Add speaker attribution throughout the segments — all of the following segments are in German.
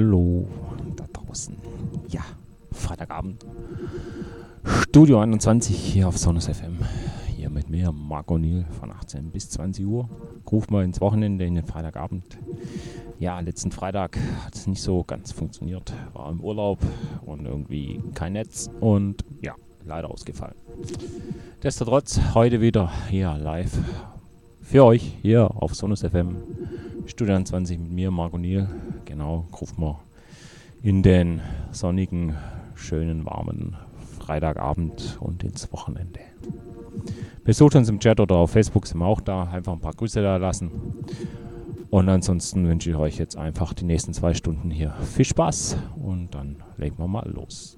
Speaker 1: Hallo da draußen. Ja, Freitagabend. Studio 21 hier auf Sonus FM. Hier mit mir, Marco Niel, von 18 bis 20 Uhr. Ruf mal ins Wochenende in den Freitagabend. Ja, letzten Freitag hat es nicht so ganz funktioniert. War im Urlaub und irgendwie kein Netz und ja, leider ausgefallen. Destotrotz heute wieder hier live für euch hier auf Sonus FM. Studio 21 mit mir, Marco Niel. Genau, rufen wir in den sonnigen, schönen, warmen Freitagabend und ins Wochenende. Besucht uns im Chat oder auf Facebook sind wir auch da. Einfach ein paar Grüße da lassen. Und ansonsten wünsche ich euch jetzt einfach die nächsten zwei Stunden hier viel Spaß und dann legen wir mal los.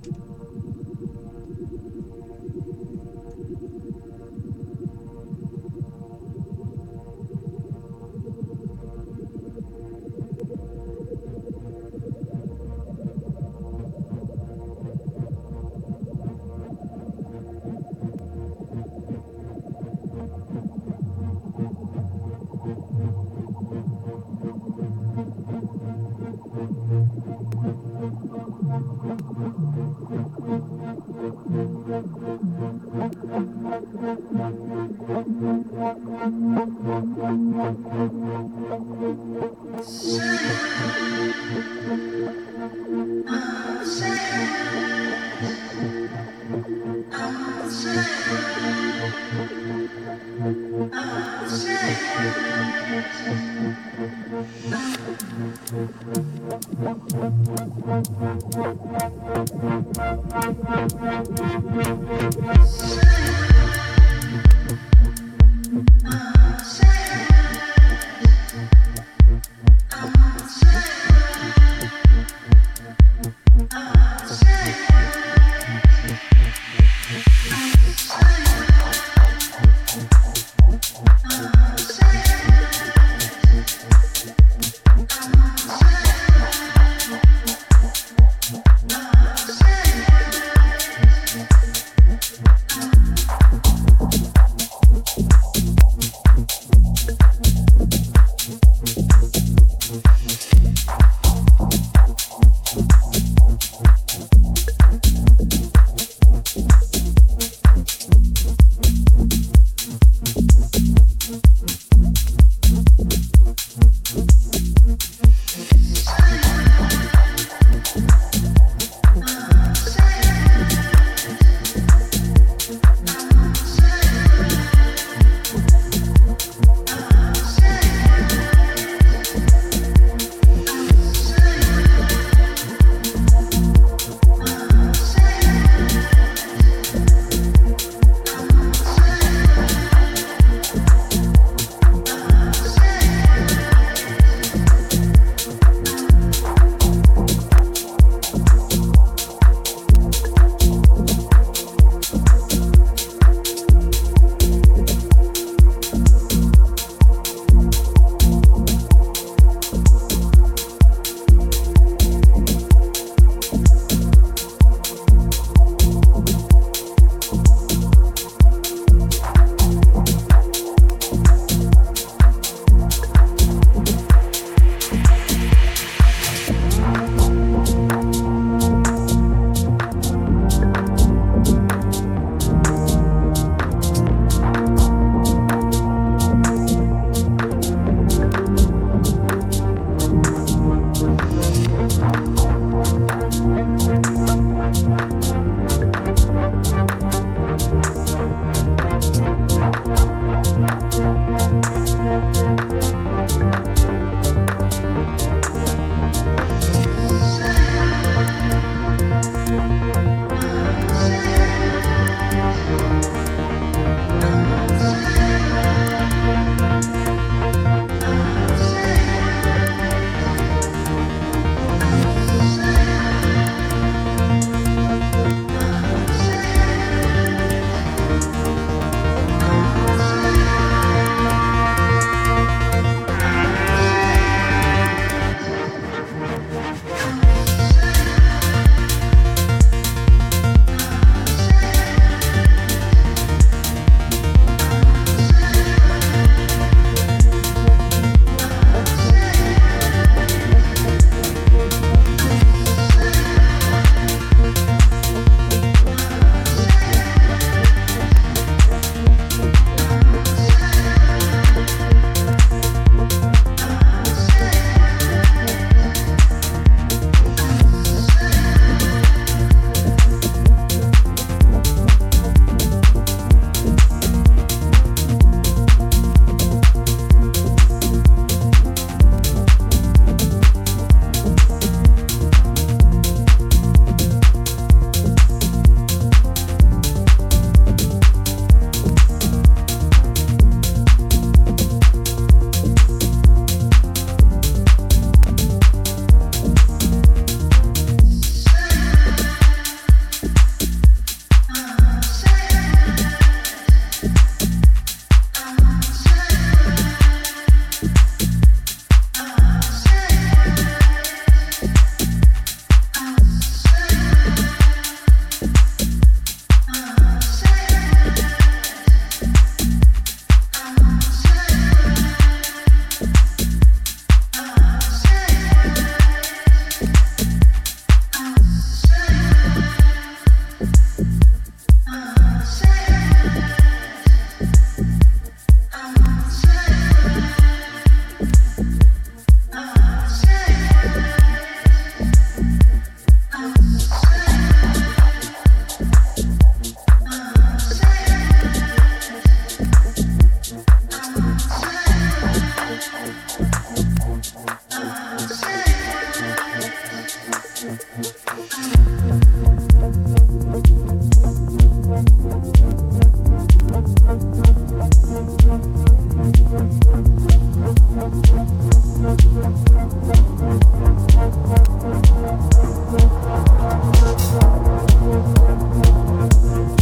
Speaker 1: Thank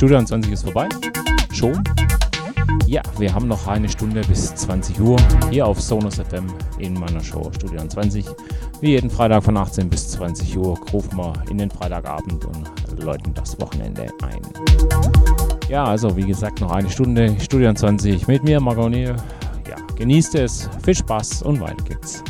Speaker 1: Studio 20 ist vorbei. Schon. Ja, wir haben noch eine Stunde bis 20 Uhr hier auf Sonos FM in meiner Show Studio 20. Wie jeden Freitag von 18 bis 20 Uhr rufen wir in den Freitagabend und läuten das Wochenende ein. Ja, also wie gesagt, noch eine Stunde Studio 20 mit mir, Neil. Ja, genießt es, viel Spaß und weiter geht's.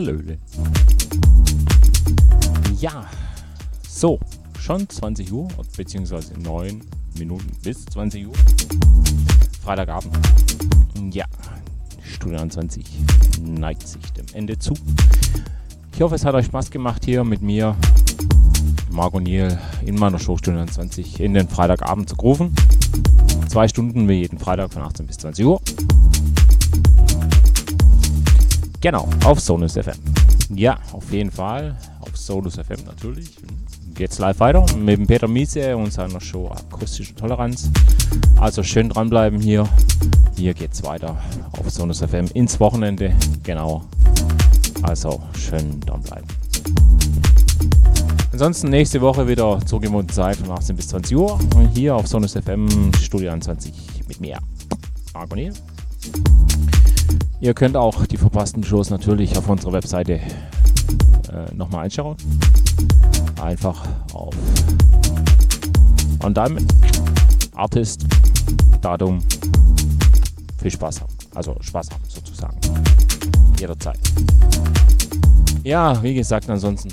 Speaker 1: Hallöle. Ja, so, schon 20 Uhr, beziehungsweise 9 Minuten bis 20 Uhr. Freitagabend. Ja, Stunde 20 neigt sich dem Ende zu. Ich hoffe, es hat euch Spaß gemacht hier mit mir, Marco Niel, in meiner Show Stunde 20 in den Freitagabend zu rufen. Zwei Stunden wie jeden Freitag von 18 bis 20 Uhr. Genau, auf Sonus FM. Ja, auf jeden Fall. Auf Sonus FM natürlich. Geht's live weiter mit dem Peter Miese und seiner Show Akustische Toleranz. Also schön dranbleiben hier. Hier geht's weiter auf Sonus FM ins Wochenende. Genau. Also schön dranbleiben. Ansonsten nächste Woche wieder zur gewohnten Zeit von 18 bis 20 Uhr. Und hier auf Sonus FM Studio 21 mit mir. Niel. Ihr könnt auch die verpassten Shows natürlich auf unserer Webseite äh, nochmal anschauen. Einfach auf On Diamond, Artist, Datum, viel Spaß haben. Also Spaß haben sozusagen. Jederzeit. Ja, wie gesagt, ansonsten,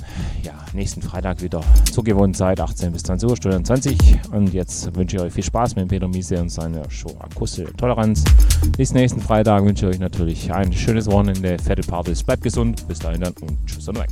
Speaker 1: nächsten Freitag wieder zur gewohnten Zeit, 18 bis 20 Uhr, Stunde 20. Und jetzt wünsche ich euch viel Spaß mit Peter Miese und seiner Show Akustische Toleranz. Bis nächsten Freitag wünsche ich euch natürlich ein schönes Wochenende, fette Partys, bleibt gesund, bis dahin dann und tschüss und weg.